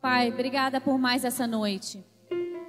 Pai, obrigada por mais essa noite.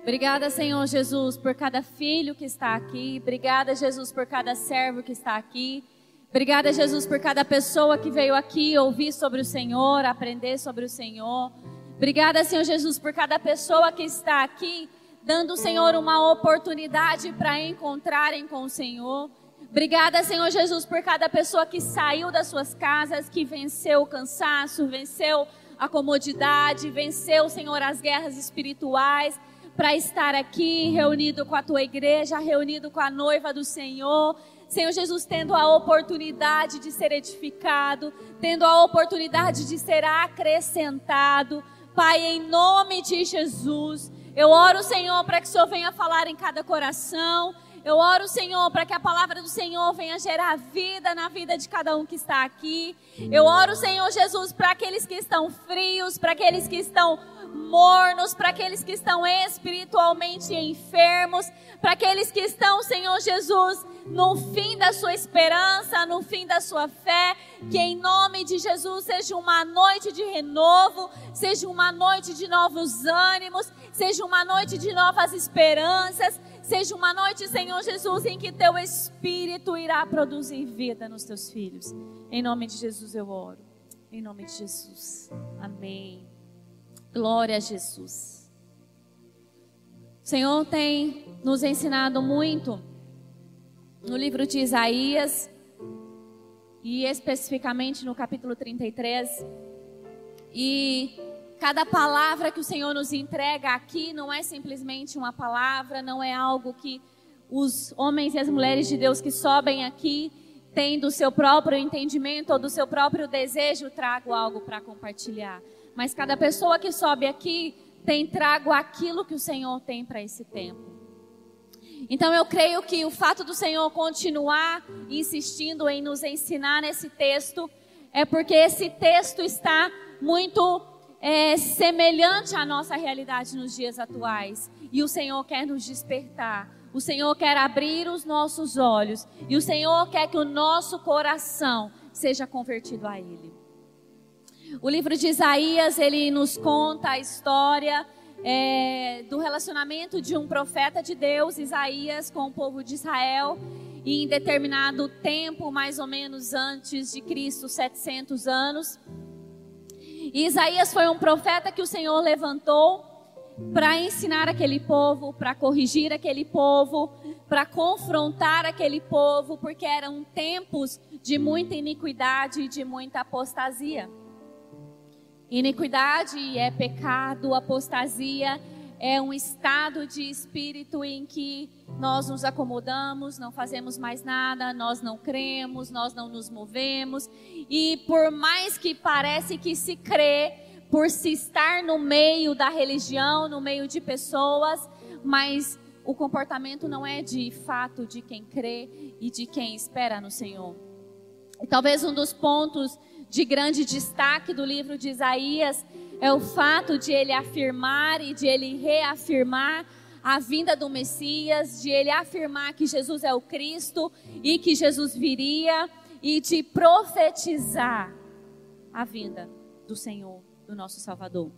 Obrigada, Senhor Jesus, por cada filho que está aqui. Obrigada, Jesus, por cada servo que está aqui. Obrigada, Jesus, por cada pessoa que veio aqui ouvir sobre o Senhor, aprender sobre o Senhor. Obrigada, Senhor Jesus, por cada pessoa que está aqui, dando Senhor uma oportunidade para encontrarem com o Senhor. Obrigada, Senhor Jesus, por cada pessoa que saiu das suas casas, que venceu o cansaço, venceu a comodidade, venceu, Senhor, as guerras espirituais, para estar aqui reunido com a tua igreja, reunido com a noiva do Senhor. Senhor Jesus, tendo a oportunidade de ser edificado, tendo a oportunidade de ser acrescentado. Pai, em nome de Jesus, eu oro, Senhor, para que o Senhor venha falar em cada coração. Eu oro, Senhor, para que a palavra do Senhor venha gerar vida na vida de cada um que está aqui. Eu oro, Senhor Jesus, para aqueles que estão frios, para aqueles que estão mornos, para aqueles que estão espiritualmente enfermos, para aqueles que estão, Senhor Jesus, no fim da sua esperança, no fim da sua fé, que em nome de Jesus seja uma noite de renovo, seja uma noite de novos ânimos, seja uma noite de novas esperanças, seja uma noite, Senhor Jesus, em que teu espírito irá produzir vida nos teus filhos. Em nome de Jesus eu oro. Em nome de Jesus. Amém. Glória a Jesus. O Senhor tem nos ensinado muito no livro de Isaías e especificamente no capítulo 33. E cada palavra que o Senhor nos entrega aqui não é simplesmente uma palavra, não é algo que os homens e as mulheres de Deus que sobem aqui têm do seu próprio entendimento ou do seu próprio desejo, trago algo para compartilhar mas cada pessoa que sobe aqui tem trago aquilo que o Senhor tem para esse tempo. Então eu creio que o fato do Senhor continuar insistindo em nos ensinar nesse texto é porque esse texto está muito é, semelhante à nossa realidade nos dias atuais. E o Senhor quer nos despertar. O Senhor quer abrir os nossos olhos. E o Senhor quer que o nosso coração seja convertido a Ele. O livro de Isaías, ele nos conta a história é, do relacionamento de um profeta de Deus, Isaías, com o povo de Israel. E em determinado tempo, mais ou menos antes de Cristo, 700 anos. E Isaías foi um profeta que o Senhor levantou para ensinar aquele povo, para corrigir aquele povo, para confrontar aquele povo, porque eram tempos de muita iniquidade e de muita apostasia. Iniquidade é pecado, apostasia é um estado de espírito em que nós nos acomodamos, não fazemos mais nada, nós não cremos, nós não nos movemos. E por mais que parece que se crê, por se estar no meio da religião, no meio de pessoas, mas o comportamento não é de fato de quem crê e de quem espera no Senhor. E talvez um dos pontos de grande destaque do livro de Isaías é o fato de ele afirmar e de ele reafirmar a vinda do Messias, de ele afirmar que Jesus é o Cristo e que Jesus viria e de profetizar a vinda do Senhor, do nosso Salvador.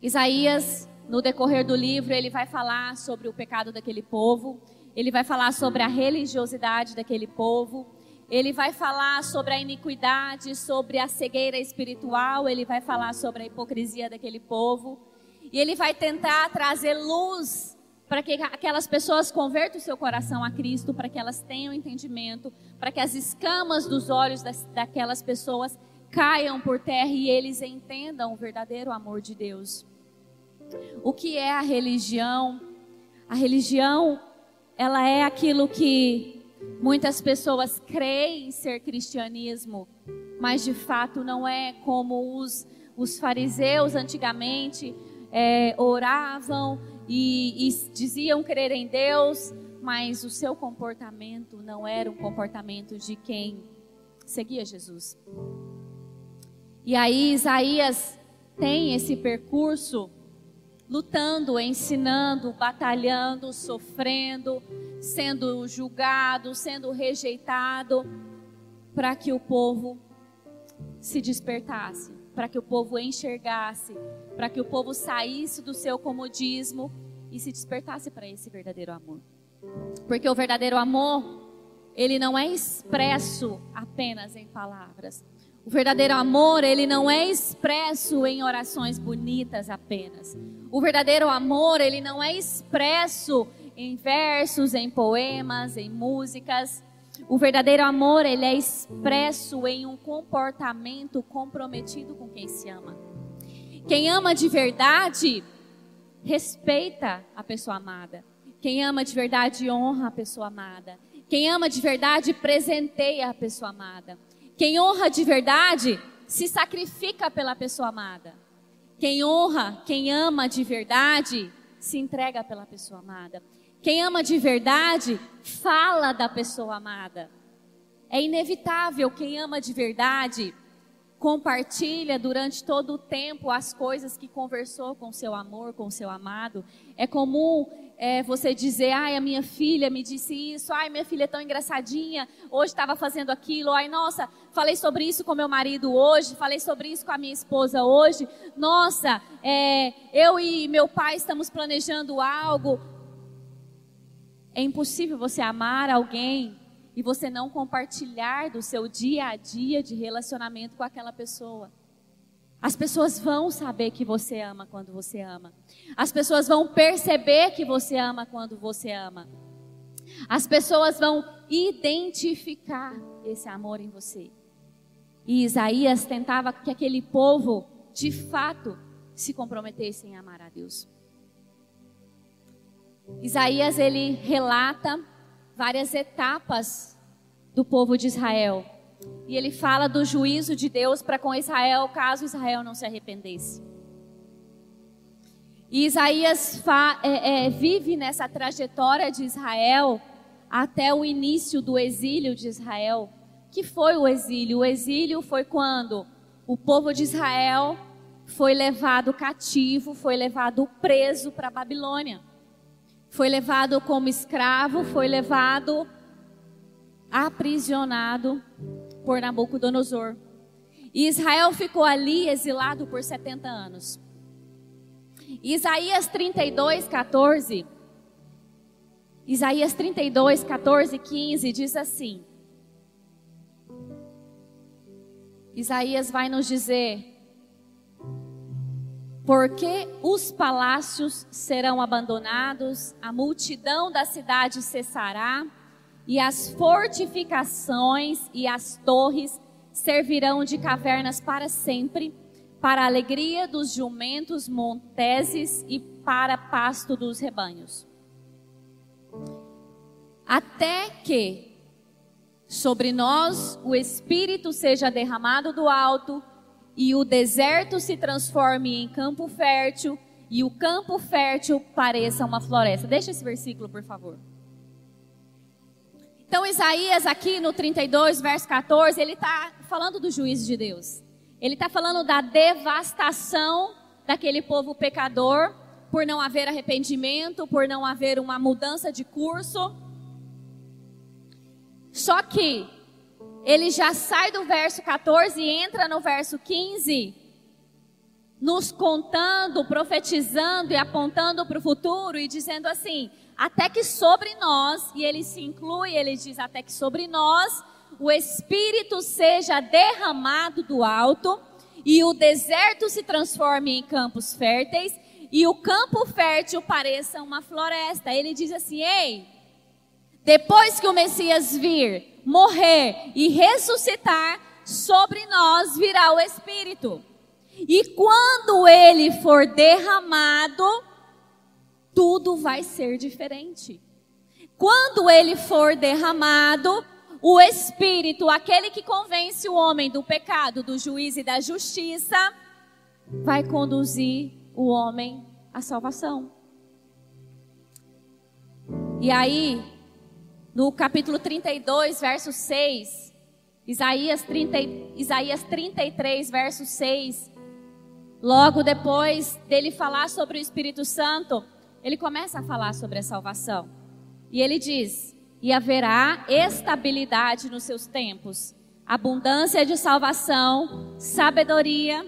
Isaías, no decorrer do livro, ele vai falar sobre o pecado daquele povo, ele vai falar sobre a religiosidade daquele povo, ele vai falar sobre a iniquidade, sobre a cegueira espiritual, ele vai falar sobre a hipocrisia daquele povo. E ele vai tentar trazer luz para que aquelas pessoas convertam o seu coração a Cristo, para que elas tenham entendimento, para que as escamas dos olhos das, daquelas pessoas caiam por terra e eles entendam o verdadeiro amor de Deus. O que é a religião? A religião, ela é aquilo que Muitas pessoas creem ser cristianismo, mas de fato não é como os, os fariseus antigamente é, oravam e, e diziam crer em Deus, mas o seu comportamento não era um comportamento de quem seguia Jesus. E aí Isaías tem esse percurso lutando, ensinando, batalhando, sofrendo, sendo julgado, sendo rejeitado, para que o povo se despertasse, para que o povo enxergasse, para que o povo saísse do seu comodismo e se despertasse para esse verdadeiro amor. Porque o verdadeiro amor, ele não é expresso apenas em palavras. O verdadeiro amor, ele não é expresso em orações bonitas apenas. O verdadeiro amor, ele não é expresso em versos, em poemas, em músicas. O verdadeiro amor, ele é expresso em um comportamento comprometido com quem se ama. Quem ama de verdade, respeita a pessoa amada. Quem ama de verdade, honra a pessoa amada. Quem ama de verdade, presenteia a pessoa amada. Quem honra de verdade, se sacrifica pela pessoa amada. Quem honra, quem ama de verdade, se entrega pela pessoa amada. Quem ama de verdade, fala da pessoa amada. É inevitável quem ama de verdade compartilha durante todo o tempo as coisas que conversou com seu amor, com seu amado. É comum é, você dizer, ai, a minha filha me disse isso, ai, minha filha é tão engraçadinha, hoje estava fazendo aquilo, ai, nossa, falei sobre isso com meu marido hoje, falei sobre isso com a minha esposa hoje, nossa, é, eu e meu pai estamos planejando algo. É impossível você amar alguém e você não compartilhar do seu dia a dia de relacionamento com aquela pessoa. As pessoas vão saber que você ama quando você ama. As pessoas vão perceber que você ama quando você ama. As pessoas vão identificar esse amor em você. E Isaías tentava que aquele povo, de fato, se comprometesse em amar a Deus. Isaías ele relata várias etapas do povo de Israel. E ele fala do juízo de Deus para com Israel, caso Israel não se arrependesse. E Isaías é, é, vive nessa trajetória de Israel até o início do exílio de Israel. Que foi o exílio? O exílio foi quando o povo de Israel foi levado cativo, foi levado preso para a Babilônia foi levado como escravo, foi levado aprisionado por Nabucodonosor. E Israel ficou ali exilado por 70 anos. Isaías 32, 14. Isaías 32, 14, 15 diz assim. Isaías vai nos dizer: porque os palácios serão abandonados, a multidão da cidade cessará, e as fortificações e as torres servirão de cavernas para sempre, para a alegria dos jumentos monteses e para pasto dos rebanhos. Até que sobre nós o Espírito seja derramado do alto, e o deserto se transforme em campo fértil e o campo fértil pareça uma floresta. Deixa esse versículo, por favor. Então, Isaías, aqui no 32, verso 14, ele está falando do juízo de Deus. Ele está falando da devastação daquele povo pecador, por não haver arrependimento, por não haver uma mudança de curso. Só que ele já sai do verso 14 e entra no verso 15, nos contando, profetizando e apontando para o futuro e dizendo assim: até que sobre nós, e ele se inclui, ele diz: até que sobre nós o Espírito seja derramado do alto e o deserto se transforme em campos férteis e o campo fértil pareça uma floresta. Ele diz assim: ei, depois que o Messias vir, morrer e ressuscitar, sobre nós virá o Espírito. E quando ele for derramado, tudo vai ser diferente. Quando ele for derramado, o Espírito, aquele que convence o homem do pecado, do juízo e da justiça, vai conduzir o homem à salvação. E aí, no capítulo 32, verso 6, Isaías, 30, Isaías 33, verso 6, logo depois dele falar sobre o Espírito Santo, ele começa a falar sobre a salvação. E ele diz: E haverá estabilidade nos seus tempos, abundância de salvação, sabedoria,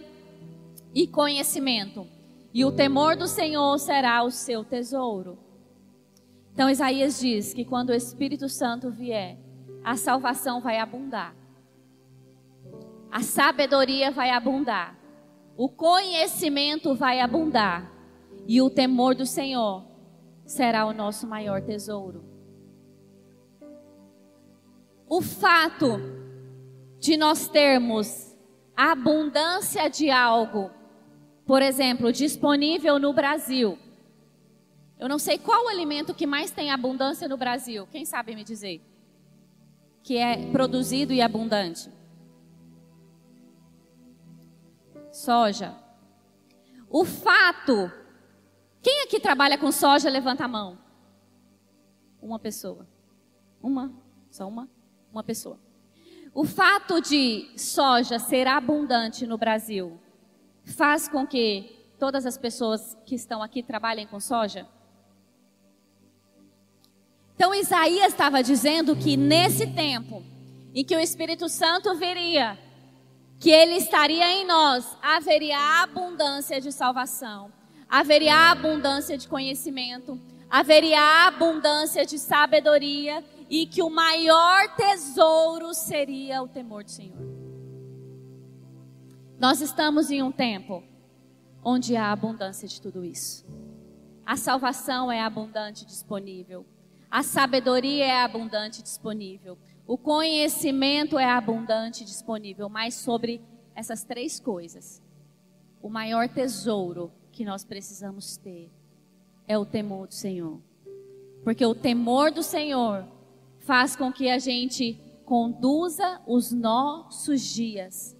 e conhecimento, e o temor do Senhor será o seu tesouro. Então Isaías diz que quando o Espírito Santo vier, a salvação vai abundar, a sabedoria vai abundar, o conhecimento vai abundar, e o temor do Senhor será o nosso maior tesouro. O fato de nós termos abundância de algo, por exemplo, disponível no Brasil. Eu não sei qual o alimento que mais tem abundância no Brasil. Quem sabe me dizer? Que é produzido e abundante. Soja. O fato. Quem aqui trabalha com soja, levanta a mão. Uma pessoa. Uma? Só uma? Uma pessoa. O fato de soja ser abundante no Brasil faz com que todas as pessoas que estão aqui trabalhem com soja? Então Isaías estava dizendo que nesse tempo em que o Espírito Santo viria, que ele estaria em nós, haveria abundância de salvação, haveria abundância de conhecimento, haveria abundância de sabedoria e que o maior tesouro seria o temor do Senhor. Nós estamos em um tempo onde há abundância de tudo isso. A salvação é abundante disponível. A sabedoria é abundante disponível. O conhecimento é abundante disponível. Mas sobre essas três coisas, o maior tesouro que nós precisamos ter é o temor do Senhor. Porque o temor do Senhor faz com que a gente conduza os nossos dias,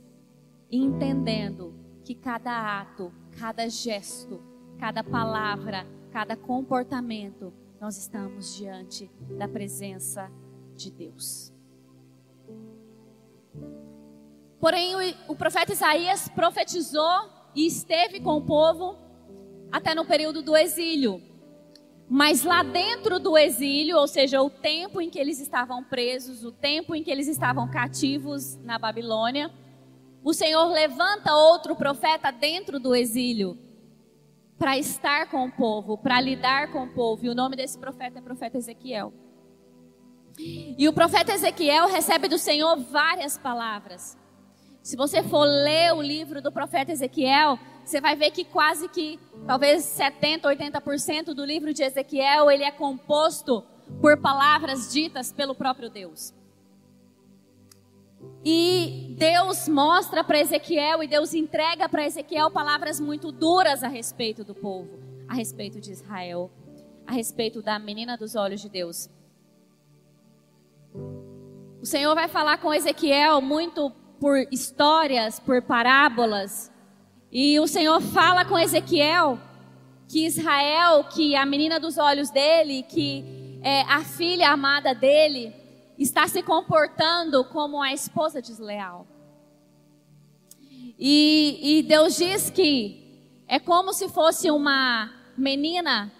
entendendo que cada ato, cada gesto, cada palavra, cada comportamento, nós estamos diante da presença de Deus. Porém, o, profeta Isaías profetizou e esteve com o povo até no período do exílio. Mas lá dentro do exílio, ou seja, o tempo em que eles estavam presos, o tempo em que eles estavam cativos na Babilônia, o Senhor levanta outro profeta dentro do exílio para estar com o povo, para lidar com o povo. E o nome desse profeta é profeta Ezequiel. E o profeta Ezequiel recebe do Senhor várias palavras. Se você for ler o livro do profeta Ezequiel, você vai ver que quase que talvez 70, 80% do livro de Ezequiel, ele é composto por palavras ditas pelo próprio Deus. E Deus mostra para Ezequiel e Deus entrega para Ezequiel palavras muito duras a respeito do povo, a respeito de Israel, a respeito da menina dos olhos de Deus. O Senhor vai falar com Ezequiel muito por histórias, por parábolas. E o Senhor fala com Ezequiel que Israel, que a menina dos olhos dele, que é, a filha amada dele, está se comportando como a esposa desleal. E, e Deus diz que é como se fosse uma menina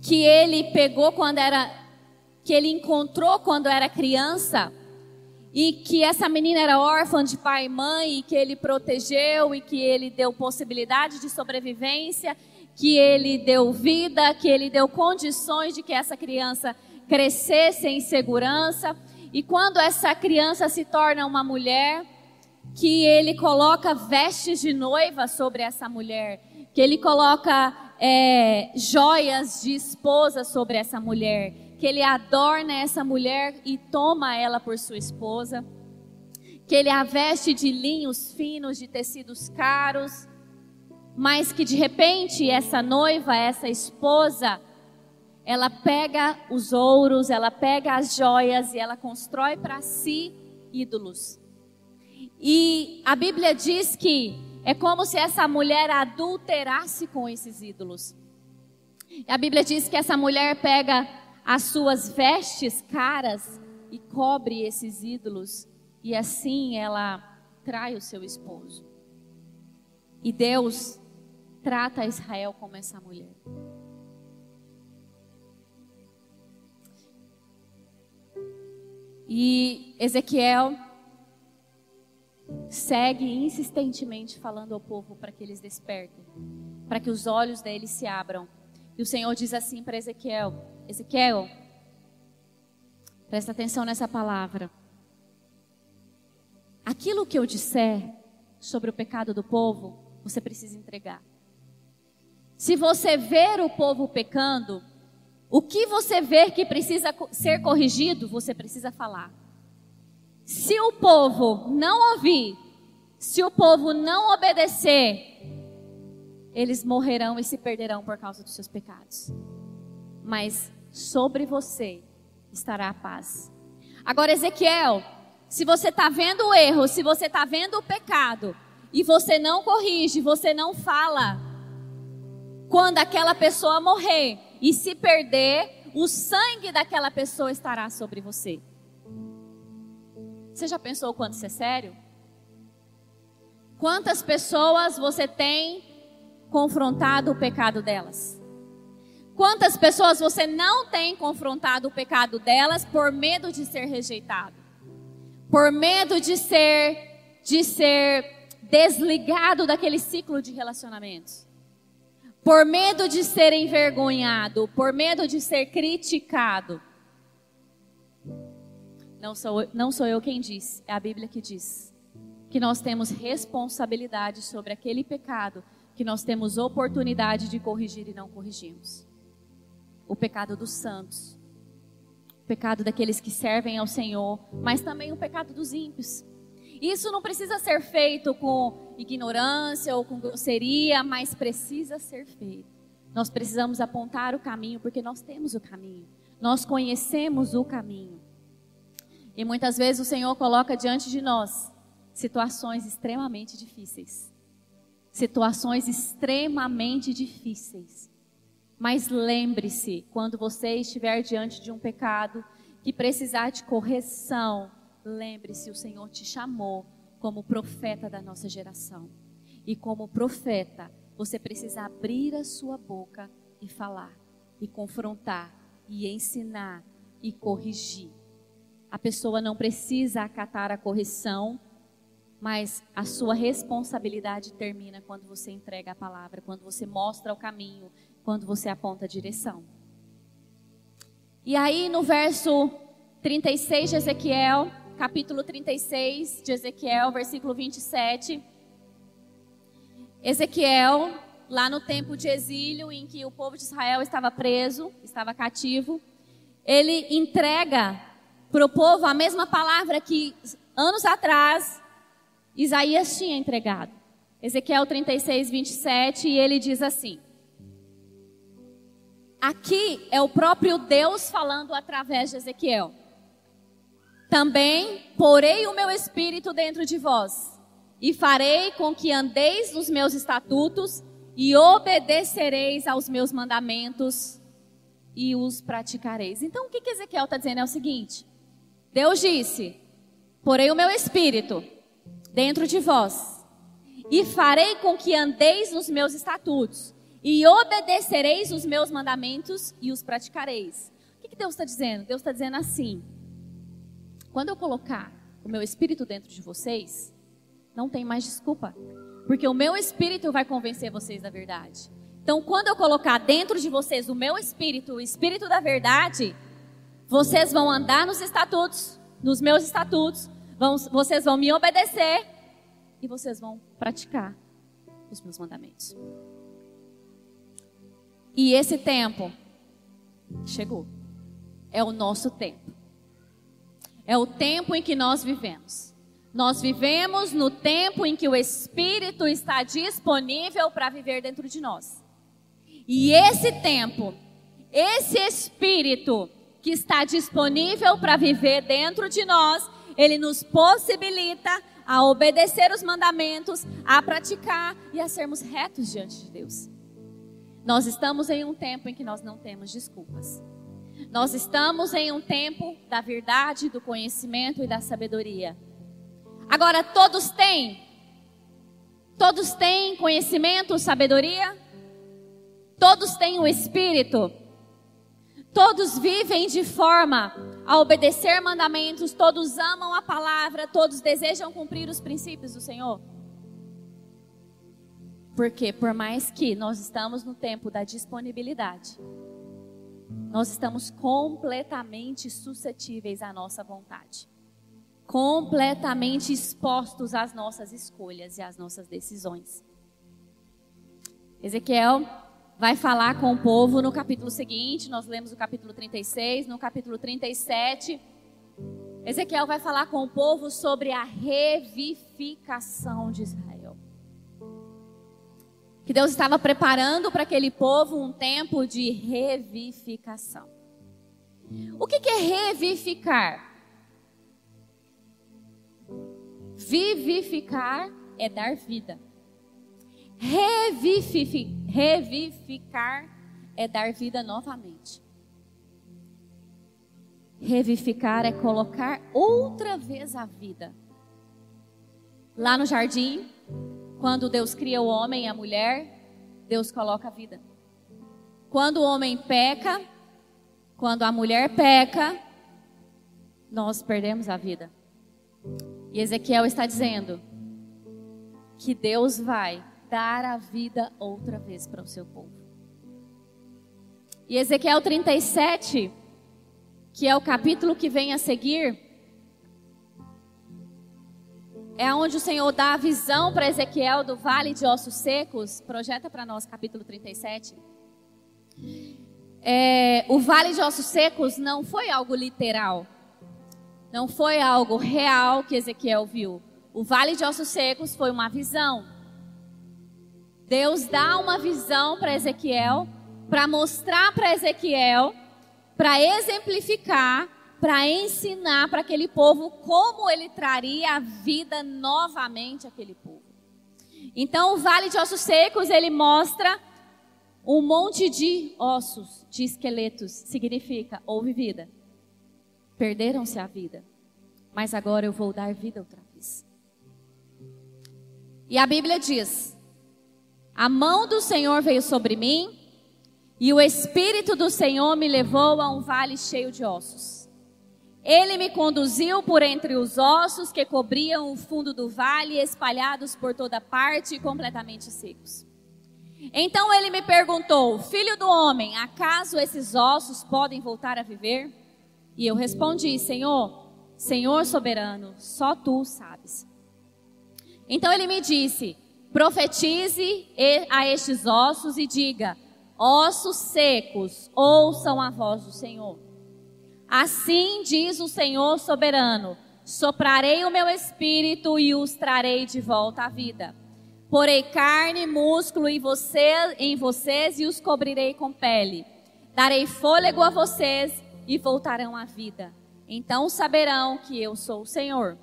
que ele pegou quando era, que ele encontrou quando era criança e que essa menina era órfã de pai e mãe e que ele protegeu e que ele deu possibilidade de sobrevivência, que ele deu vida, que ele deu condições de que essa criança crescesse em segurança. E quando essa criança se torna uma mulher, que ele coloca vestes de noiva sobre essa mulher, que ele coloca é, joias de esposa sobre essa mulher, que ele adorna essa mulher e toma ela por sua esposa, que ele a veste de linhos finos, de tecidos caros, mas que de repente essa noiva, essa esposa, ela pega os ouros, ela pega as joias e ela constrói para si ídolos. E a Bíblia diz que é como se essa mulher adulterasse com esses ídolos. A Bíblia diz que essa mulher pega as suas vestes caras e cobre esses ídolos, e assim ela trai o seu esposo. E Deus trata Israel como essa mulher. E Ezequiel segue insistentemente falando ao povo para que eles despertem, para que os olhos deles se abram. E o Senhor diz assim para Ezequiel: Ezequiel, presta atenção nessa palavra. Aquilo que eu disser sobre o pecado do povo, você precisa entregar. Se você ver o povo pecando, o que você vê que precisa ser corrigido, você precisa falar. Se o povo não ouvir, se o povo não obedecer, eles morrerão e se perderão por causa dos seus pecados. Mas sobre você estará a paz. Agora, Ezequiel, se você está vendo o erro, se você está vendo o pecado, e você não corrige, você não fala, quando aquela pessoa morrer e se perder, o sangue daquela pessoa estará sobre você. Você já pensou o quanto isso é sério? Quantas pessoas você tem confrontado o pecado delas? Quantas pessoas você não tem confrontado o pecado delas por medo de ser rejeitado? Por medo de ser de ser desligado daquele ciclo de relacionamentos? Por medo de ser envergonhado, por medo de ser criticado? Não sou, não sou eu quem diz, é a Bíblia que diz. Que nós temos responsabilidade sobre aquele pecado que nós temos oportunidade de corrigir e não corrigimos. O pecado dos santos, o pecado daqueles que servem ao Senhor, mas também o pecado dos ímpios. Isso não precisa ser feito com ignorância ou com grosseria, mas precisa ser feito. Nós precisamos apontar o caminho, porque nós temos o caminho. Nós conhecemos o caminho. E muitas vezes o Senhor coloca diante de nós situações extremamente difíceis. Situações extremamente difíceis. Mas lembre-se, quando você estiver diante de um pecado que precisar de correção, lembre-se, o Senhor te chamou como profeta da nossa geração. E como profeta, você precisa abrir a sua boca e falar, e confrontar, e ensinar, e corrigir. A pessoa não precisa acatar a correção, mas a sua responsabilidade termina quando você entrega a palavra, quando você mostra o caminho, quando você aponta a direção. E aí no verso 36 de Ezequiel, capítulo 36 de Ezequiel, versículo 27. Ezequiel, lá no tempo de exílio em que o povo de Israel estava preso, estava cativo, ele entrega para o povo a mesma palavra que anos atrás Isaías tinha entregado. Ezequiel 36, 27, e ele diz assim: Aqui é o próprio Deus falando através de Ezequiel. Também porei o meu espírito dentro de vós, e farei com que andeis nos meus estatutos e obedecereis aos meus mandamentos e os praticareis. Então o que, que Ezequiel está dizendo é o seguinte: Deus disse: Porei o meu espírito dentro de vós, e farei com que andeis nos meus estatutos, e obedecereis os meus mandamentos e os praticareis. O que, que Deus está dizendo? Deus está dizendo assim: quando eu colocar o meu espírito dentro de vocês, não tem mais desculpa, porque o meu espírito vai convencer vocês da verdade. Então, quando eu colocar dentro de vocês o meu espírito, o espírito da verdade, vocês vão andar nos estatutos, nos meus estatutos, vão, vocês vão me obedecer e vocês vão praticar os meus mandamentos. E esse tempo chegou. É o nosso tempo. É o tempo em que nós vivemos. Nós vivemos no tempo em que o Espírito está disponível para viver dentro de nós. E esse tempo, esse Espírito, que está disponível para viver dentro de nós, ele nos possibilita a obedecer os mandamentos, a praticar e a sermos retos diante de Deus. Nós estamos em um tempo em que nós não temos desculpas. Nós estamos em um tempo da verdade, do conhecimento e da sabedoria. Agora, todos têm? Todos têm conhecimento, sabedoria? Todos têm o Espírito? Todos vivem de forma a obedecer mandamentos, todos amam a palavra, todos desejam cumprir os princípios do Senhor. Porque por mais que nós estamos no tempo da disponibilidade, nós estamos completamente suscetíveis à nossa vontade. Completamente expostos às nossas escolhas e às nossas decisões. Ezequiel vai falar com o povo no capítulo seguinte, nós lemos o capítulo 36, no capítulo 37, Ezequiel vai falar com o povo sobre a revificação de Israel. Que Deus estava preparando para aquele povo um tempo de revificação. O que, é revificar? Vivificar é dar vida. Revivificar é dar vida novamente. Revivificar é colocar outra vez a vida. Lá no jardim, quando Deus cria o homem e a mulher, Deus coloca a vida. Quando o homem peca, quando a mulher peca, nós perdemos a vida. E Ezequiel está dizendo que Deus vai dar a vida outra vez para o seu povo. E Ezequiel 37, que é o capítulo que vem a seguir, é onde o Senhor dá a visão para Ezequiel do vale de ossos secos. Projeta para nós, capítulo 37. É, o vale de ossos secos não foi algo literal. Não foi algo real que Ezequiel viu. O vale de ossos secos foi uma visão. Deus dá uma visão para Ezequiel, para mostrar para Ezequiel, para exemplificar, para ensinar para aquele povo como ele traria a vida novamente àquele povo. Então, o vale de ossos secos, ele mostra um monte de ossos, de esqueletos, significa houve vida. Perderam-se a vida, mas agora eu vou dar vida outra vez. E a Bíblia diz a mão do Senhor veio sobre mim, e o Espírito do Senhor me levou a um vale cheio de ossos. Ele me conduziu por entre os ossos que cobriam o fundo do vale, espalhados por toda parte e completamente secos. Então ele me perguntou: Filho do homem, acaso esses ossos podem voltar a viver? E eu respondi: Senhor, Senhor soberano, só tu sabes. Então ele me disse: Profetize a estes ossos e diga: Ossos secos, ouçam a voz do Senhor. Assim diz o Senhor soberano: Soprarei o meu espírito e os trarei de volta à vida. Porei carne e músculo em, você, em vocês e os cobrirei com pele. Darei fôlego a vocês e voltarão à vida. Então saberão que eu sou o Senhor.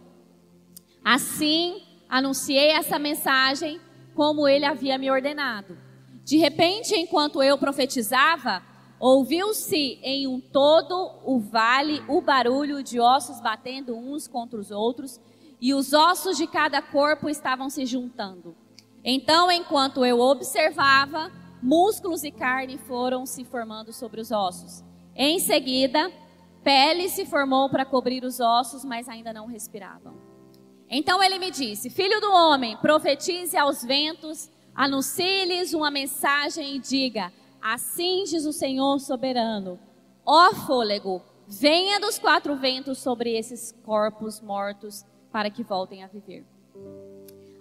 Assim anunciei essa mensagem como ele havia me ordenado. De repente, enquanto eu profetizava, ouviu-se em um todo o vale o barulho de ossos batendo uns contra os outros, e os ossos de cada corpo estavam se juntando. Então, enquanto eu observava, músculos e carne foram se formando sobre os ossos. Em seguida, pele se formou para cobrir os ossos, mas ainda não respiravam. Então ele me disse: Filho do homem, profetize aos ventos, anuncie-lhes uma mensagem e diga: Assim diz o Senhor soberano: Ó fôlego, venha dos quatro ventos sobre esses corpos mortos para que voltem a viver.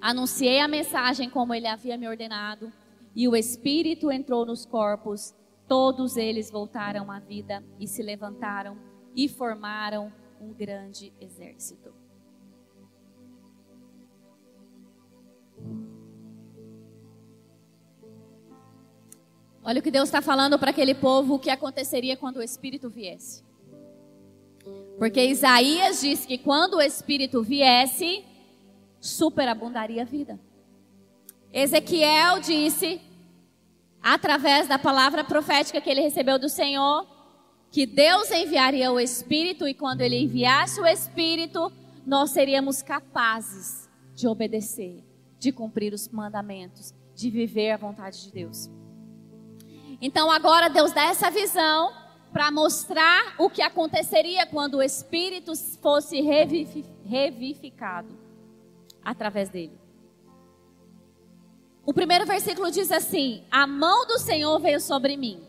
Anunciei a mensagem como ele havia me ordenado, e o Espírito entrou nos corpos, todos eles voltaram à vida e se levantaram e formaram um grande exército. Olha o que Deus está falando para aquele povo o que aconteceria quando o Espírito viesse. Porque Isaías diz que quando o Espírito viesse, superabundaria a vida. Ezequiel disse, através da palavra profética que ele recebeu do Senhor, que Deus enviaria o Espírito e quando ele enviasse o Espírito, nós seríamos capazes de obedecer, de cumprir os mandamentos, de viver a vontade de Deus. Então agora Deus dá essa visão para mostrar o que aconteceria quando o Espírito fosse revivificado através dele. O primeiro versículo diz assim: A mão do Senhor veio sobre mim,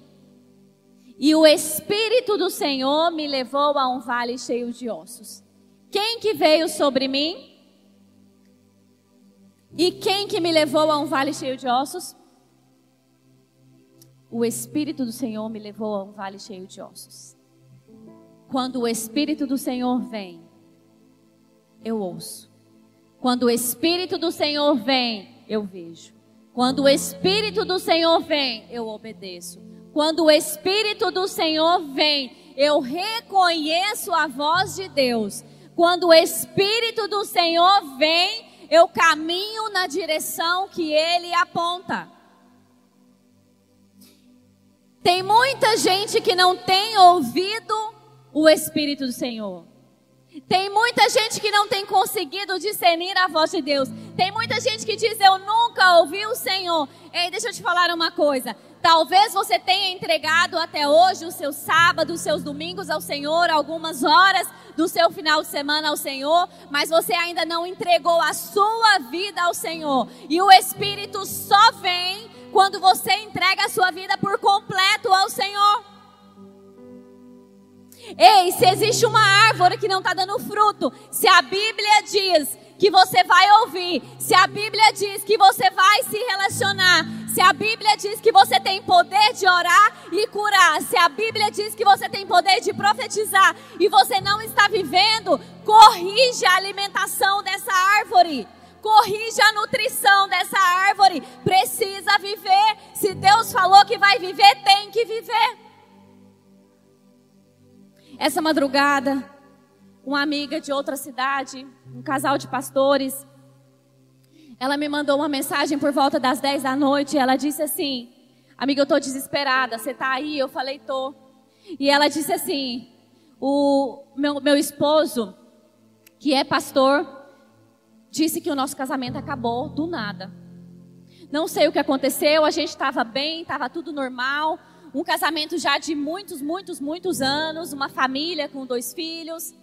e o Espírito do Senhor me levou a um vale cheio de ossos. Quem que veio sobre mim? E quem que me levou a um vale cheio de ossos? O Espírito do Senhor me levou a um vale cheio de ossos. Quando o Espírito do Senhor vem, eu ouço. Quando o Espírito do Senhor vem, eu vejo. Quando o Espírito do Senhor vem, eu obedeço. Quando o Espírito do Senhor vem, eu reconheço a voz de Deus. Quando o Espírito do Senhor vem, eu caminho na direção que Ele aponta. Tem muita gente que não tem ouvido o Espírito do Senhor. Tem muita gente que não tem conseguido discernir a voz de Deus. Tem muita gente que diz: Eu nunca ouvi o Senhor. Ei, deixa eu te falar uma coisa. Talvez você tenha entregado até hoje o seu sábado, os seus domingos ao Senhor, algumas horas do seu final de semana ao Senhor, mas você ainda não entregou a sua vida ao Senhor. E o Espírito só vem quando você entrega a sua vida por completo ao Senhor. Ei, se existe uma árvore que não está dando fruto, se a Bíblia diz que você vai ouvir, se a Bíblia diz que você vai se relacionar, se a Bíblia diz que você tem poder de orar e curar, se a Bíblia diz que você tem poder de profetizar e você não está vivendo, corrija a alimentação dessa árvore. Corrija a nutrição dessa árvore. Precisa viver. Se Deus falou que vai viver, tem que viver. Essa madrugada, uma amiga de outra cidade, um casal de pastores, ela me mandou uma mensagem por volta das 10 da noite. ela disse assim: Amiga, eu tô desesperada. Você tá aí? Eu falei: Tô. E ela disse assim: O meu, meu esposo, que é pastor, disse que o nosso casamento acabou do nada. Não sei o que aconteceu. A gente estava bem, estava tudo normal um casamento já de muitos, muitos, muitos anos, uma família com dois filhos.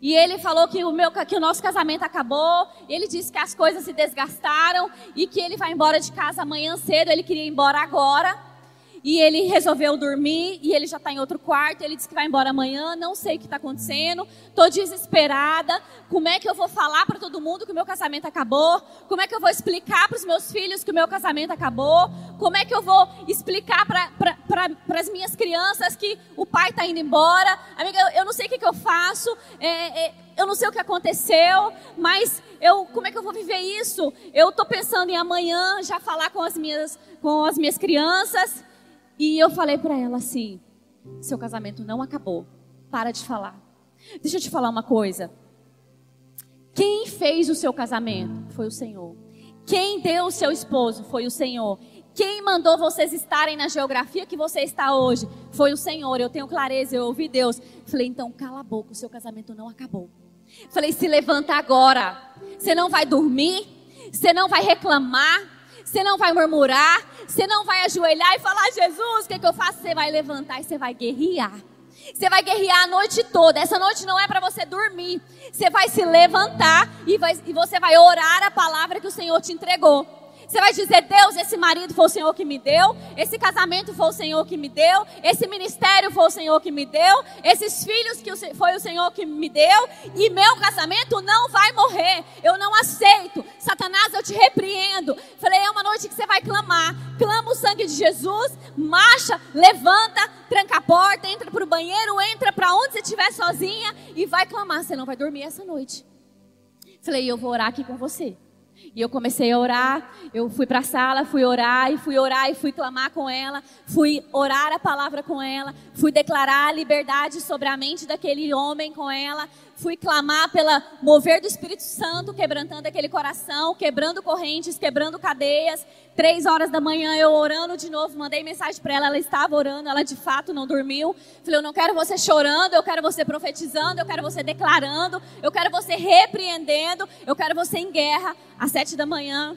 E ele falou que o, meu, que o nosso casamento acabou. Ele disse que as coisas se desgastaram e que ele vai embora de casa amanhã cedo. Ele queria ir embora agora. E ele resolveu dormir e ele já está em outro quarto. Ele disse que vai embora amanhã. Não sei o que está acontecendo. Estou desesperada. Como é que eu vou falar para todo mundo que o meu casamento acabou? Como é que eu vou explicar para os meus filhos que o meu casamento acabou? Como é que eu vou explicar para as minhas crianças que o pai está indo embora? Amiga, eu, eu, não sei o que, que eu faço. É, é, eu não sei o que aconteceu, mas eu, como é que eu vou viver isso? Eu estou pensando em amanhã já falar com as minhas, com as minhas crianças. E eu falei para ela assim: seu casamento não acabou. Para de falar. Deixa eu te falar uma coisa. Quem fez o seu casamento foi o Senhor. Quem deu o seu esposo foi o Senhor. Quem mandou vocês estarem na geografia que você está hoje foi o Senhor. Eu tenho clareza, eu ouvi Deus. Falei, então cala a boca, o seu casamento não acabou. Falei, se levanta agora. Você não vai dormir, você não vai reclamar, você não vai murmurar, você não vai ajoelhar e falar, Jesus, o que, é que eu faço? Você vai levantar e você vai guerrear. Você vai guerrear a noite toda. Essa noite não é para você dormir. Você vai se levantar e, vai, e você vai orar a palavra que o Senhor te entregou. Você vai dizer: Deus, esse marido foi o Senhor que me deu, esse casamento foi o Senhor que me deu, esse ministério foi o Senhor que me deu, esses filhos que foi o Senhor que me deu, e meu casamento não vai morrer. Eu não aceito. Satanás, eu te repreendo. Falei: é uma noite que você vai clamar. Clama o sangue de Jesus, marcha, levanta, tranca a porta, entra para o banheiro, entra para onde você estiver sozinha e vai clamar. Você não vai dormir essa noite. Falei: eu vou orar aqui com você. E eu comecei a orar, eu fui para a sala, fui orar, e fui orar, e fui clamar com ela, fui orar a palavra com ela, fui declarar a liberdade sobre a mente daquele homem com ela, fui clamar pela mover do Espírito Santo, quebrantando aquele coração, quebrando correntes, quebrando cadeias. Três horas da manhã eu orando de novo, mandei mensagem para ela, ela estava orando, ela de fato não dormiu. Falei, eu não quero você chorando, eu quero você profetizando, eu quero você declarando, eu quero você repreendendo, eu quero você em guerra. Às sete da manhã,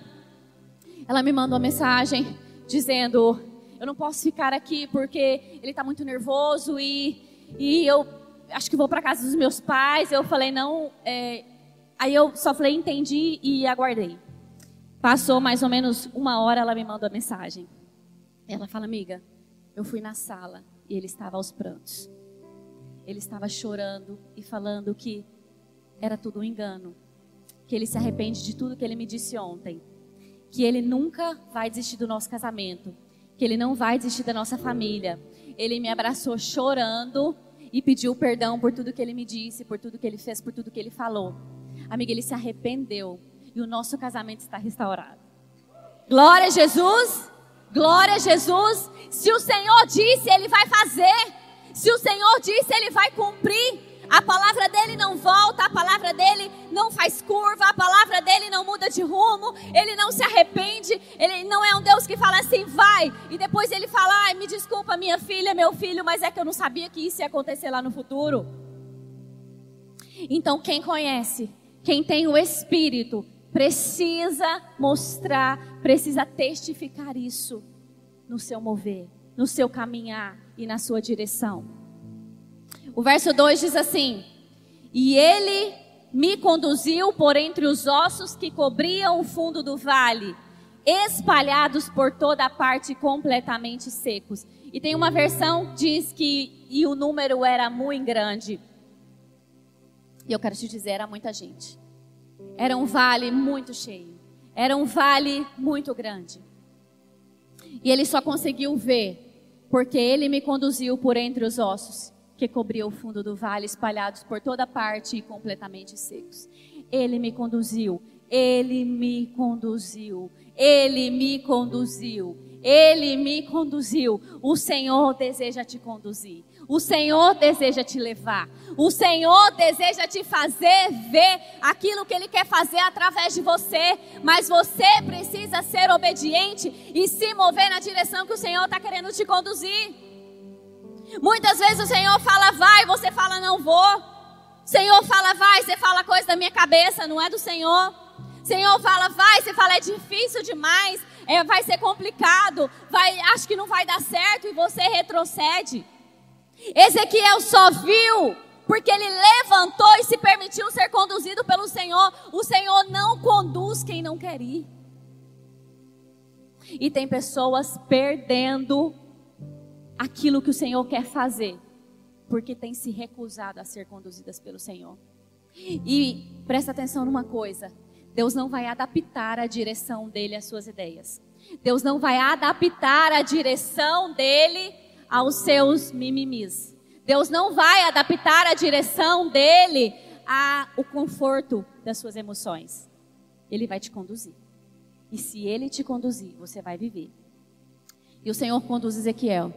ela me mandou uma mensagem dizendo: eu não posso ficar aqui porque ele está muito nervoso e, e eu acho que vou para casa dos meus pais. Eu falei, não. É... Aí eu só falei, entendi e aguardei. Passou mais ou menos uma hora, ela me mandou a mensagem. Ela fala, amiga, eu fui na sala e ele estava aos prantos. Ele estava chorando e falando que era tudo um engano, que ele se arrepende de tudo que ele me disse ontem, que ele nunca vai desistir do nosso casamento, que ele não vai desistir da nossa família. Ele me abraçou chorando e pediu perdão por tudo que ele me disse, por tudo que ele fez, por tudo que ele falou. Amiga, ele se arrependeu e o nosso casamento está restaurado. Glória a Jesus! Glória a Jesus! Se o Senhor disse, ele vai fazer. Se o Senhor disse, ele vai cumprir. A palavra dele não volta, a palavra dele não faz curva, a palavra dele não muda de rumo, ele não se arrepende, ele não é um Deus que fala assim, vai, e depois ele fala, ai, me desculpa, minha filha, meu filho, mas é que eu não sabia que isso ia acontecer lá no futuro. Então, quem conhece, quem tem o Espírito, precisa mostrar, precisa testificar isso no seu mover, no seu caminhar e na sua direção. O verso 2 diz assim: E ele me conduziu por entre os ossos que cobriam o fundo do vale, espalhados por toda a parte, completamente secos. E tem uma versão que diz que e o número era muito grande. E eu quero te dizer, era muita gente. Era um vale muito cheio. Era um vale muito grande. E ele só conseguiu ver porque ele me conduziu por entre os ossos que cobriu o fundo do vale, espalhados por toda parte e completamente secos. Ele me conduziu, ele me conduziu, ele me conduziu, ele me conduziu. O Senhor deseja te conduzir. O Senhor deseja te levar. O Senhor deseja te fazer ver aquilo que Ele quer fazer através de você. Mas você precisa ser obediente e se mover na direção que o Senhor está querendo te conduzir. Muitas vezes o Senhor fala vai, você fala não vou. O Senhor fala vai, você fala coisa da minha cabeça, não é do Senhor. O Senhor fala vai, você fala é difícil demais, é, vai ser complicado, vai, acho que não vai dar certo e você retrocede. Ezequiel só viu porque ele levantou e se permitiu ser conduzido pelo Senhor. O Senhor não conduz quem não quer ir. E tem pessoas perdendo aquilo que o Senhor quer fazer, porque tem se recusado a ser conduzidas pelo Senhor. E presta atenção numa coisa: Deus não vai adaptar a direção dele às suas ideias. Deus não vai adaptar a direção dele aos seus mimimis. Deus não vai adaptar a direção dele ao conforto das suas emoções. Ele vai te conduzir. E se ele te conduzir, você vai viver. E o Senhor conduz Ezequiel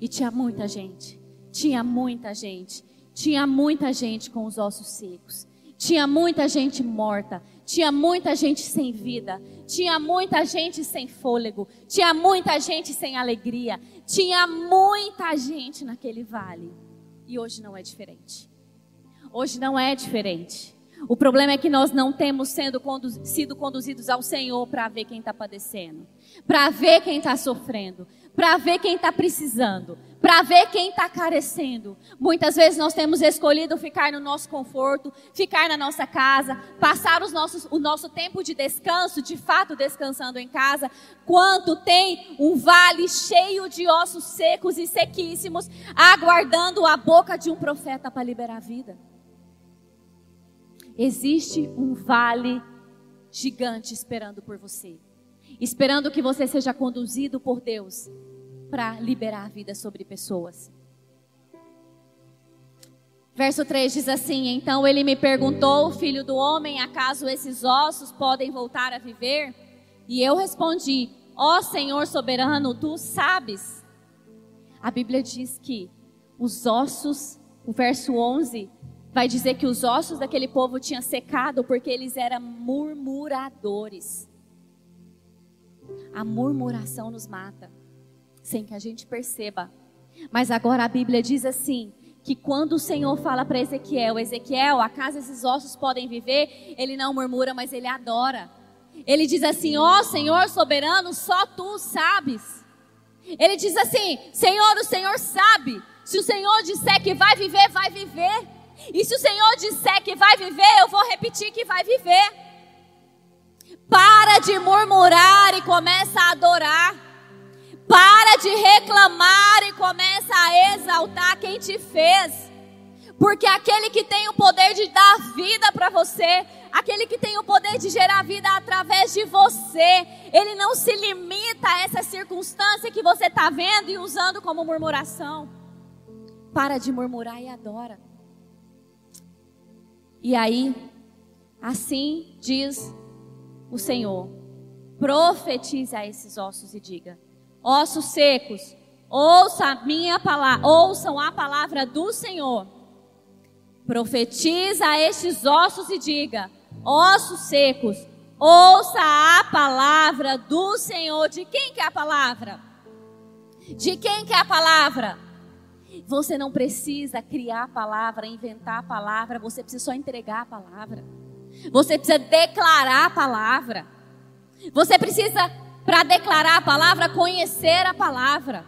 e tinha muita gente. Tinha muita gente. Tinha muita gente com os ossos secos. Tinha muita gente morta. Tinha muita gente sem vida. Tinha muita gente sem fôlego. Tinha muita gente sem alegria. Tinha muita gente naquele vale. E hoje não é diferente. Hoje não é diferente. O problema é que nós não temos sendo sido conduzidos ao Senhor para ver quem está padecendo, para ver quem está sofrendo, para ver quem está precisando, para ver quem está carecendo. Muitas vezes nós temos escolhido ficar no nosso conforto, ficar na nossa casa, passar os nossos, o nosso tempo de descanso, de fato descansando em casa, quanto tem um vale cheio de ossos secos e sequíssimos, aguardando a boca de um profeta para liberar a vida. Existe um vale gigante esperando por você esperando que você seja conduzido por Deus para liberar a vida sobre pessoas. Verso 3 diz assim: Então ele me perguntou, filho do homem, acaso esses ossos podem voltar a viver? E eu respondi: Ó oh, Senhor soberano, tu sabes. A Bíblia diz que os ossos, o verso 11, vai dizer que os ossos daquele povo tinham secado porque eles eram murmuradores. A murmuração nos mata, sem que a gente perceba. Mas agora a Bíblia diz assim: que quando o Senhor fala para Ezequiel, Ezequiel, acaso esses ossos podem viver? Ele não murmura, mas ele adora. Ele diz assim: ó oh, Senhor soberano, só tu sabes. Ele diz assim: Senhor, o Senhor sabe. Se o Senhor disser que vai viver, vai viver. E se o Senhor disser que vai viver, eu vou repetir que vai viver. Para de murmurar e começa a adorar. Para de reclamar e começa a exaltar quem te fez. Porque aquele que tem o poder de dar vida para você, aquele que tem o poder de gerar vida através de você, ele não se limita a essa circunstância que você está vendo e usando como murmuração. Para de murmurar e adora. E aí, assim diz o Senhor: profetize a esses ossos e diga: ossos secos, ouça a minha palavra, ouçam a palavra do Senhor. Profetiza a estes ossos e diga: ossos secos, ouça a palavra do Senhor. De quem que é a palavra? De quem que é a palavra? Você não precisa criar a palavra, inventar a palavra, você precisa só entregar a palavra. Você precisa declarar a palavra. Você precisa, para declarar a palavra, conhecer a palavra.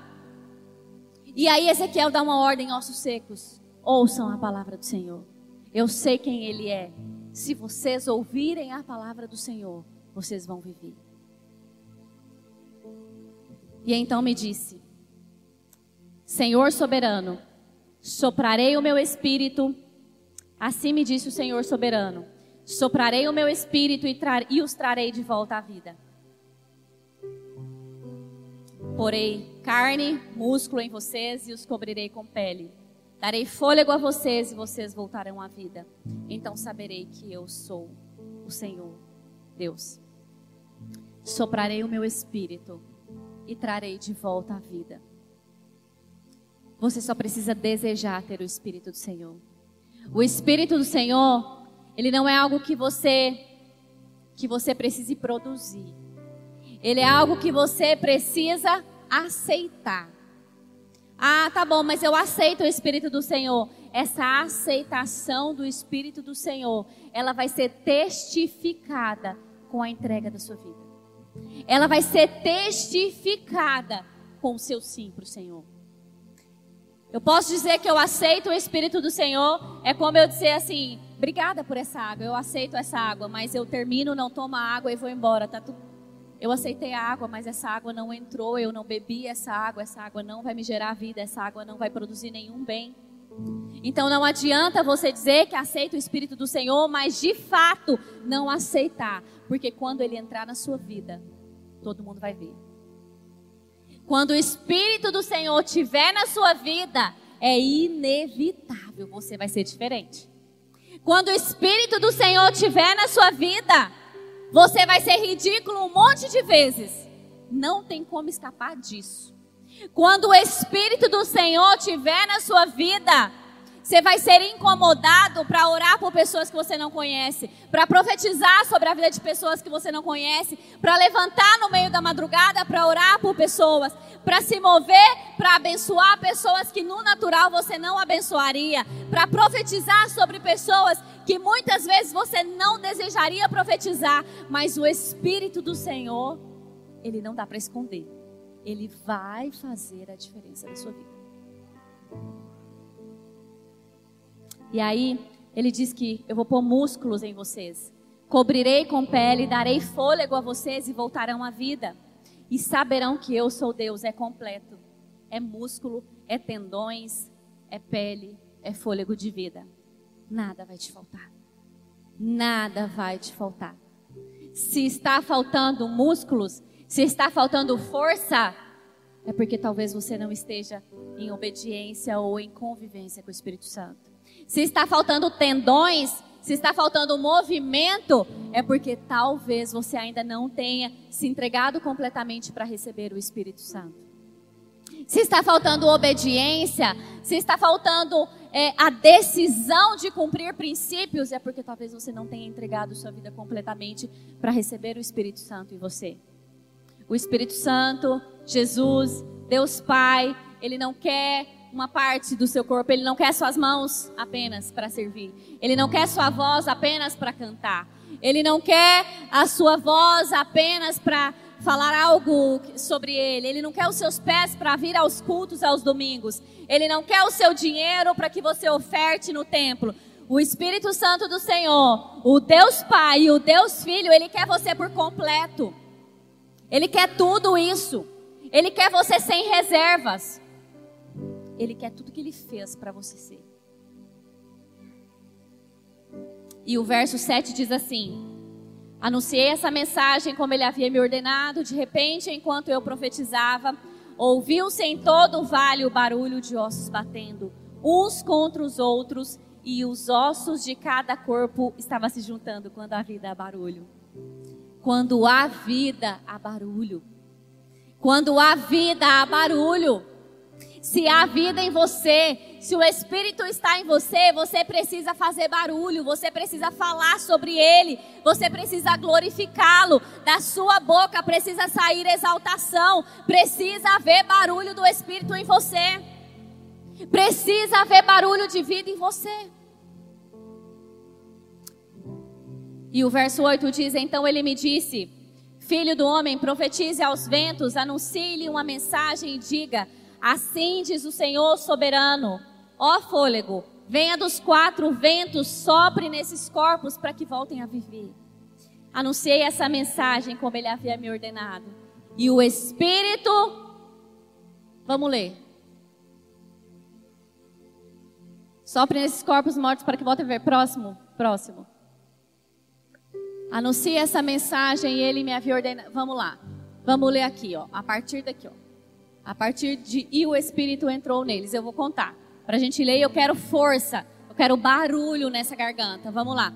E aí Ezequiel dá uma ordem aos secos. Ouçam a palavra do Senhor. Eu sei quem Ele é. Se vocês ouvirem a palavra do Senhor, vocês vão viver. E então me disse: Senhor soberano, soprarei o meu espírito. Assim me disse o Senhor soberano: soprarei o meu espírito e, e os trarei de volta à vida. Porei carne, músculo em vocês e os cobrirei com pele. Darei fôlego a vocês e vocês voltarão à vida. Então saberei que eu sou o Senhor, Deus. Soprarei o meu espírito e trarei de volta a vida. Você só precisa desejar ter o espírito do Senhor. O espírito do Senhor, ele não é algo que você que você precise produzir. Ele é algo que você precisa aceitar. Ah, tá bom, mas eu aceito o Espírito do Senhor. Essa aceitação do Espírito do Senhor, ela vai ser testificada com a entrega da sua vida. Ela vai ser testificada com o seu sim para o Senhor. Eu posso dizer que eu aceito o Espírito do Senhor, é como eu dizer assim: obrigada por essa água, eu aceito essa água, mas eu termino, não tomo a água e vou embora, tá tudo eu aceitei a água, mas essa água não entrou, eu não bebi essa água, essa água não vai me gerar vida, essa água não vai produzir nenhum bem. Então não adianta você dizer que aceita o Espírito do Senhor, mas de fato não aceitar, porque quando ele entrar na sua vida, todo mundo vai ver. Quando o Espírito do Senhor estiver na sua vida, é inevitável, você vai ser diferente. Quando o Espírito do Senhor estiver na sua vida, você vai ser ridículo um monte de vezes. Não tem como escapar disso. Quando o Espírito do Senhor estiver na sua vida, você vai ser incomodado para orar por pessoas que você não conhece, para profetizar sobre a vida de pessoas que você não conhece, para levantar no meio da madrugada para orar por pessoas, para se mover para abençoar pessoas que no natural você não abençoaria, para profetizar sobre pessoas que muitas vezes você não desejaria profetizar, mas o Espírito do Senhor, ele não dá para esconder. Ele vai fazer a diferença na sua vida. E aí, ele diz que eu vou pôr músculos em vocês. Cobrirei com pele, darei fôlego a vocês e voltarão à vida. E saberão que eu sou Deus, é completo. É músculo, é tendões, é pele, é fôlego de vida nada vai te faltar. Nada vai te faltar. Se está faltando músculos, se está faltando força, é porque talvez você não esteja em obediência ou em convivência com o Espírito Santo. Se está faltando tendões, se está faltando movimento, é porque talvez você ainda não tenha se entregado completamente para receber o Espírito Santo se está faltando obediência, se está faltando é, a decisão de cumprir princípios, é porque talvez você não tenha entregado sua vida completamente para receber o Espírito Santo em você. O Espírito Santo, Jesus, Deus Pai, Ele não quer uma parte do seu corpo, Ele não quer suas mãos apenas para servir, Ele não quer sua voz apenas para cantar, Ele não quer a sua voz apenas para falar algo sobre ele. Ele não quer os seus pés para vir aos cultos aos domingos. Ele não quer o seu dinheiro para que você oferte no templo. O Espírito Santo do Senhor, o Deus Pai e o Deus Filho, ele quer você por completo. Ele quer tudo isso. Ele quer você sem reservas. Ele quer tudo que ele fez para você ser. E o verso 7 diz assim: Anunciei essa mensagem como ele havia me ordenado. De repente, enquanto eu profetizava, ouviu-se em todo o vale o barulho de ossos batendo, uns contra os outros, e os ossos de cada corpo estavam se juntando quando a vida há barulho. Quando há vida, há barulho. Quando há vida, há barulho. Se há vida em você, se o Espírito está em você, você precisa fazer barulho, você precisa falar sobre ele, você precisa glorificá-lo. Da sua boca precisa sair exaltação, precisa haver barulho do Espírito em você. Precisa haver barulho de vida em você. E o verso 8 diz: Então ele me disse: Filho do homem, profetize aos ventos, anuncie-lhe uma mensagem e diga: Assim diz o Senhor soberano: Ó fôlego, venha dos quatro ventos, sopre nesses corpos para que voltem a viver. Anunciei essa mensagem como ele havia me ordenado. E o Espírito, vamos ler. Sopre nesses corpos mortos para que voltem a viver. Próximo, próximo. Anuncie essa mensagem e ele me havia ordenado. Vamos lá. Vamos ler aqui, ó. A partir daqui, ó. A partir de e o Espírito entrou neles. Eu vou contar. Para a gente ler, eu quero força. Eu quero barulho nessa garganta. Vamos lá.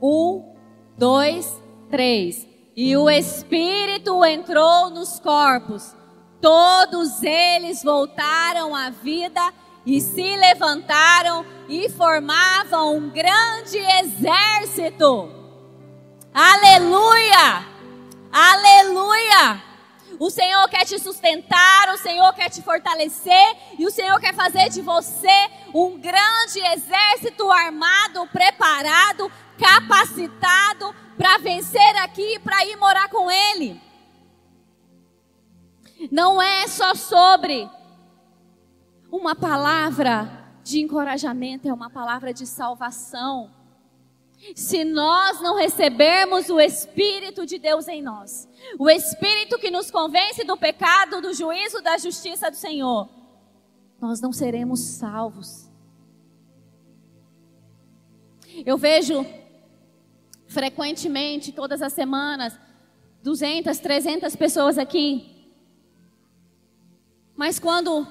Um, dois, três. E o Espírito entrou nos corpos. Todos eles voltaram à vida e se levantaram e formavam um grande exército. Aleluia! Aleluia! O Senhor quer te sustentar, o Senhor quer te fortalecer e o Senhor quer fazer de você um grande exército armado, preparado, capacitado para vencer aqui e para ir morar com Ele. Não é só sobre uma palavra de encorajamento, é uma palavra de salvação. Se nós não recebermos o Espírito de Deus em nós, o Espírito que nos convence do pecado, do juízo, da justiça do Senhor, nós não seremos salvos. Eu vejo frequentemente, todas as semanas, 200, 300 pessoas aqui. Mas quando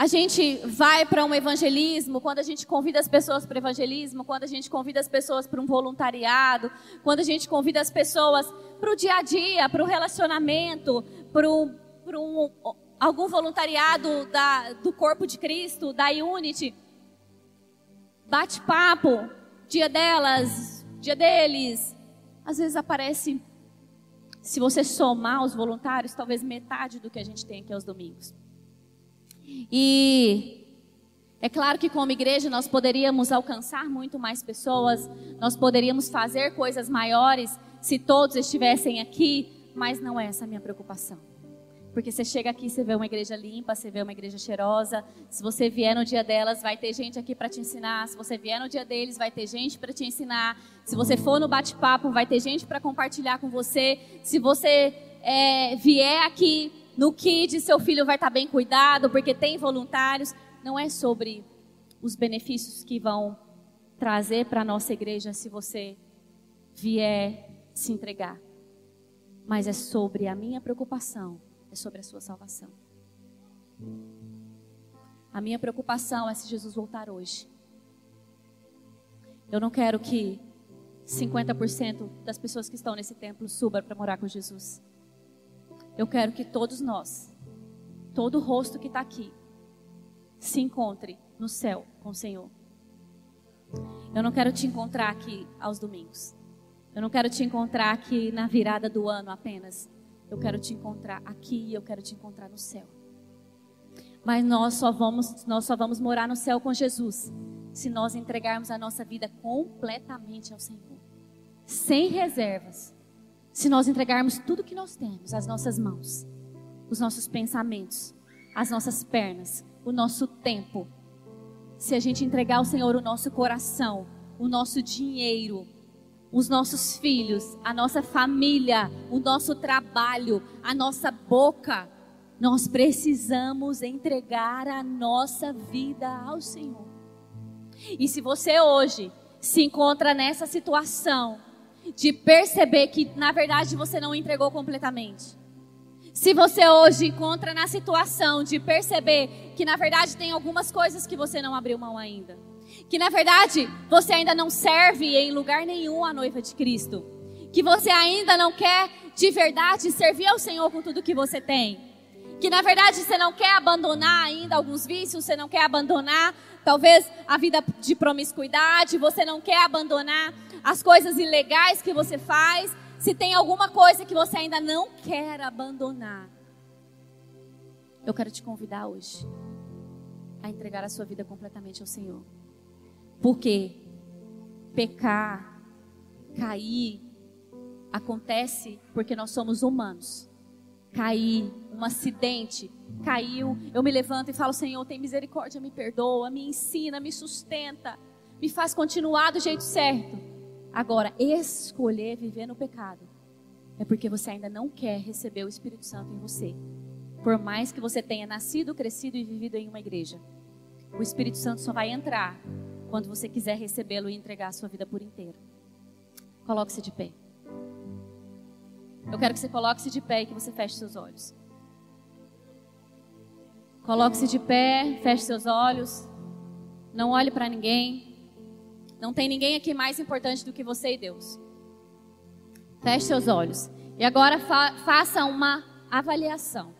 a gente vai para um evangelismo, quando a gente convida as pessoas para o evangelismo, quando a gente convida as pessoas para um voluntariado, quando a gente convida as pessoas para o dia a dia, para o relacionamento, para um, um, algum voluntariado da, do corpo de Cristo, da Unity, bate-papo, dia delas, dia deles, às vezes aparece, se você somar os voluntários, talvez metade do que a gente tem aqui aos domingos. E é claro que como igreja nós poderíamos alcançar muito mais pessoas, nós poderíamos fazer coisas maiores se todos estivessem aqui, mas não é essa a minha preocupação. Porque você chega aqui, você vê uma igreja limpa, você vê uma igreja cheirosa. Se você vier no dia delas, vai ter gente aqui para te ensinar. Se você vier no dia deles, vai ter gente para te ensinar. Se você for no bate-papo, vai ter gente para compartilhar com você. Se você é, vier aqui no Kid, seu filho vai estar bem cuidado, porque tem voluntários. Não é sobre os benefícios que vão trazer para a nossa igreja se você vier se entregar. Mas é sobre a minha preocupação, é sobre a sua salvação. A minha preocupação é se Jesus voltar hoje. Eu não quero que 50% das pessoas que estão nesse templo suba para morar com Jesus. Eu quero que todos nós, todo o rosto que está aqui, se encontre no céu com o Senhor. Eu não quero te encontrar aqui aos domingos. Eu não quero te encontrar aqui na virada do ano apenas. Eu quero te encontrar aqui e eu quero te encontrar no céu. Mas nós só vamos, nós só vamos morar no céu com Jesus se nós entregarmos a nossa vida completamente ao Senhor, sem reservas, Se nós entregarmos tudo que nós temos, as nossas mãos, os nossos pensamentos, as nossas pernas, o nosso tempo, se a gente entregar ao Senhor o nosso coração, o nosso dinheiro, os nossos filhos, a nossa família, o nosso trabalho, a nossa boca, nós precisamos entregar a nossa vida ao Senhor. E se você hoje se encontra nessa situação de perceber que na verdade você não entregou completamente, se você hoje encontra na situação de perceber que na verdade tem algumas coisas que você não abriu mão ainda, que na verdade você ainda não serve em lugar nenhum a noiva de Cristo, que você ainda não quer de verdade servir ao Senhor com tudo que você tem, que na verdade você não quer abandonar ainda alguns vícios, você não quer abandonar talvez a vida de promiscuidade, você não quer abandonar as coisas ilegais que você faz, se tem alguma coisa que você ainda não quer abandonar, eu quero te convidar hoje a entregar a sua vida completamente ao Senhor. Porque pecar, cair, acontece porque nós somos humanos. Cair, um acidente, caiu, eu me levanto e falo: Senhor, tem misericórdia, me perdoa, me ensina, me sustenta, me faz continuar do jeito certo. Agora, escolher viver no pecado é porque você ainda não quer receber o Espírito Santo em você. Por mais que você tenha nascido, crescido e vivido em uma igreja, o Espírito Santo só vai entrar quando você quiser recebê-lo e entregar a sua vida por inteiro. Coloque-se de pé. Eu quero que você coloque-se de pé e que você feche seus olhos. Coloque-se de pé, feche seus olhos. Não olhe para ninguém. Não tem ninguém aqui mais importante do que você e Deus. Feche seus olhos. E agora fa faça uma avaliação.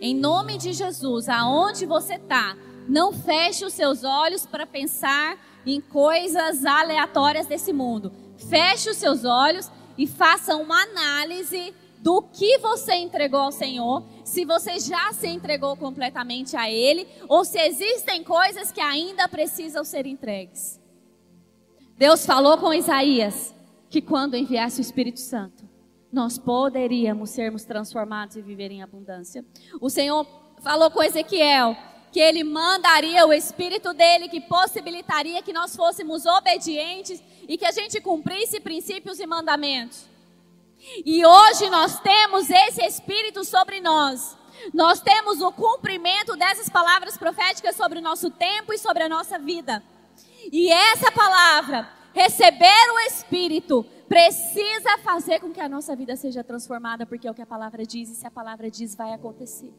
Em nome de Jesus, aonde você está, não feche os seus olhos para pensar em coisas aleatórias desse mundo. Feche os seus olhos e faça uma análise do que você entregou ao Senhor, se você já se entregou completamente a Ele, ou se existem coisas que ainda precisam ser entregues. Deus falou com Isaías que quando enviasse o Espírito Santo, nós poderíamos sermos transformados e viver em abundância. O Senhor falou com Ezequiel que ele mandaria o Espírito dele, que possibilitaria que nós fôssemos obedientes e que a gente cumprisse princípios e mandamentos. E hoje nós temos esse Espírito sobre nós. Nós temos o cumprimento dessas palavras proféticas sobre o nosso tempo e sobre a nossa vida. E essa palavra, receber o Espírito, precisa fazer com que a nossa vida seja transformada, porque é o que a palavra diz, e se a palavra diz, vai acontecer.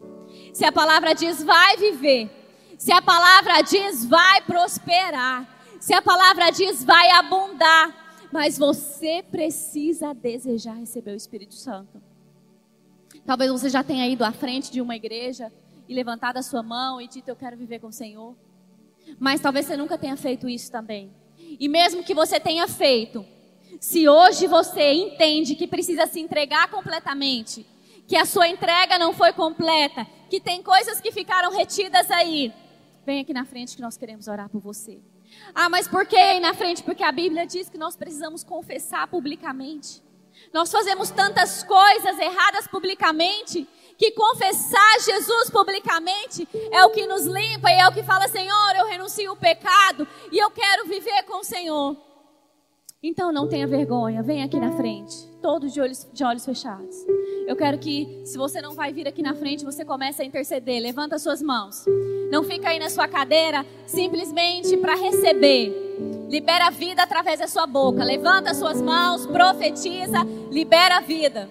Se a palavra diz, vai viver. Se a palavra diz, vai prosperar. Se a palavra diz, vai abundar mas você precisa desejar receber o Espírito Santo. Talvez você já tenha ido à frente de uma igreja e levantado a sua mão e dito: Eu quero viver com o Senhor. Mas talvez você nunca tenha feito isso também. E mesmo que você tenha feito, se hoje você entende que precisa se entregar completamente, que a sua entrega não foi completa, que tem coisas que ficaram retidas aí, vem aqui na frente que nós queremos orar por você. Ah, mas por que aí na frente? Porque a Bíblia diz que nós precisamos confessar publicamente. Nós fazemos tantas coisas erradas publicamente que confessar Jesus publicamente é o que nos limpa e é o que fala, Senhor, eu renuncio o pecado e eu quero viver com o Senhor. Então não tenha vergonha, vem aqui na frente, todos de olhos, de olhos fechados. Eu quero que, se você não vai vir aqui na frente, você comece a interceder. Levanta suas mãos. Não fica aí na sua cadeira simplesmente para receber. Libera a vida através da sua boca. Levanta suas mãos, profetiza, libera a vida.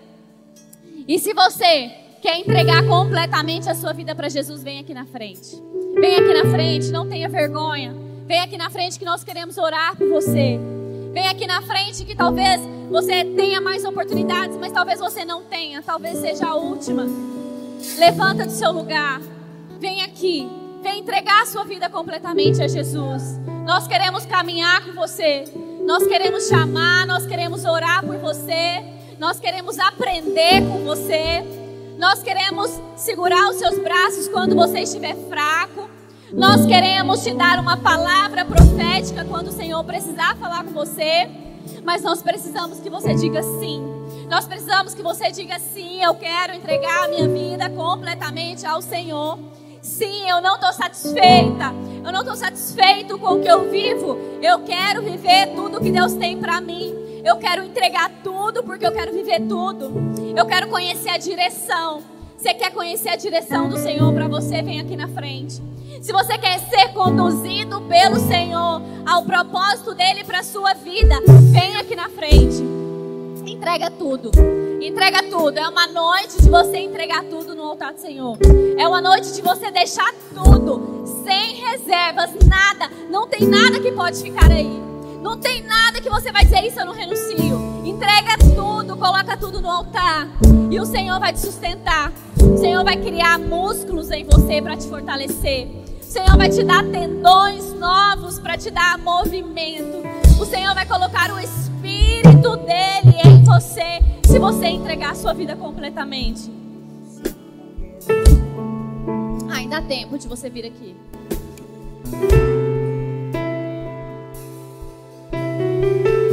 E se você quer entregar completamente a sua vida para Jesus, vem aqui na frente. Vem aqui na frente, não tenha vergonha. Vem aqui na frente que nós queremos orar por você. Vem aqui na frente que talvez você tenha mais oportunidades, mas talvez você não tenha, talvez seja a última. Levanta do seu lugar. Vem aqui. Vem entregar a sua vida completamente a Jesus. Nós queremos caminhar com você. Nós queremos chamar, nós queremos orar por você. Nós queremos aprender com você. Nós queremos segurar os seus braços quando você estiver fraco. Nós queremos te dar uma palavra profética quando o Senhor precisar falar com você. Mas nós precisamos que você diga sim. Nós precisamos que você diga sim, eu quero entregar a minha vida completamente ao Senhor. Sim, eu não estou satisfeita. Eu não estou satisfeito com o que eu vivo. Eu quero viver tudo que Deus tem para mim. Eu quero entregar tudo porque eu quero viver tudo. Eu quero conhecer a direção. Você quer conhecer a direção do Senhor para você? Vem aqui na frente. Se você quer ser conduzido pelo Senhor ao propósito dele para sua vida, vem aqui na frente. Entrega tudo. Entrega tudo. É uma noite de você entregar tudo no altar do Senhor. É uma noite de você deixar tudo, sem reservas, nada. Não tem nada que pode ficar aí. Não tem nada que você vai dizer isso eu não renuncio. Entrega tudo, coloca tudo no altar. E o Senhor vai te sustentar. O Senhor vai criar músculos em você para te fortalecer. O Senhor vai te dar tendões novos para te dar movimento. O Senhor vai colocar o Espírito dele em você se você entregar a sua vida completamente. Ainda há tempo de você vir aqui. quatro dias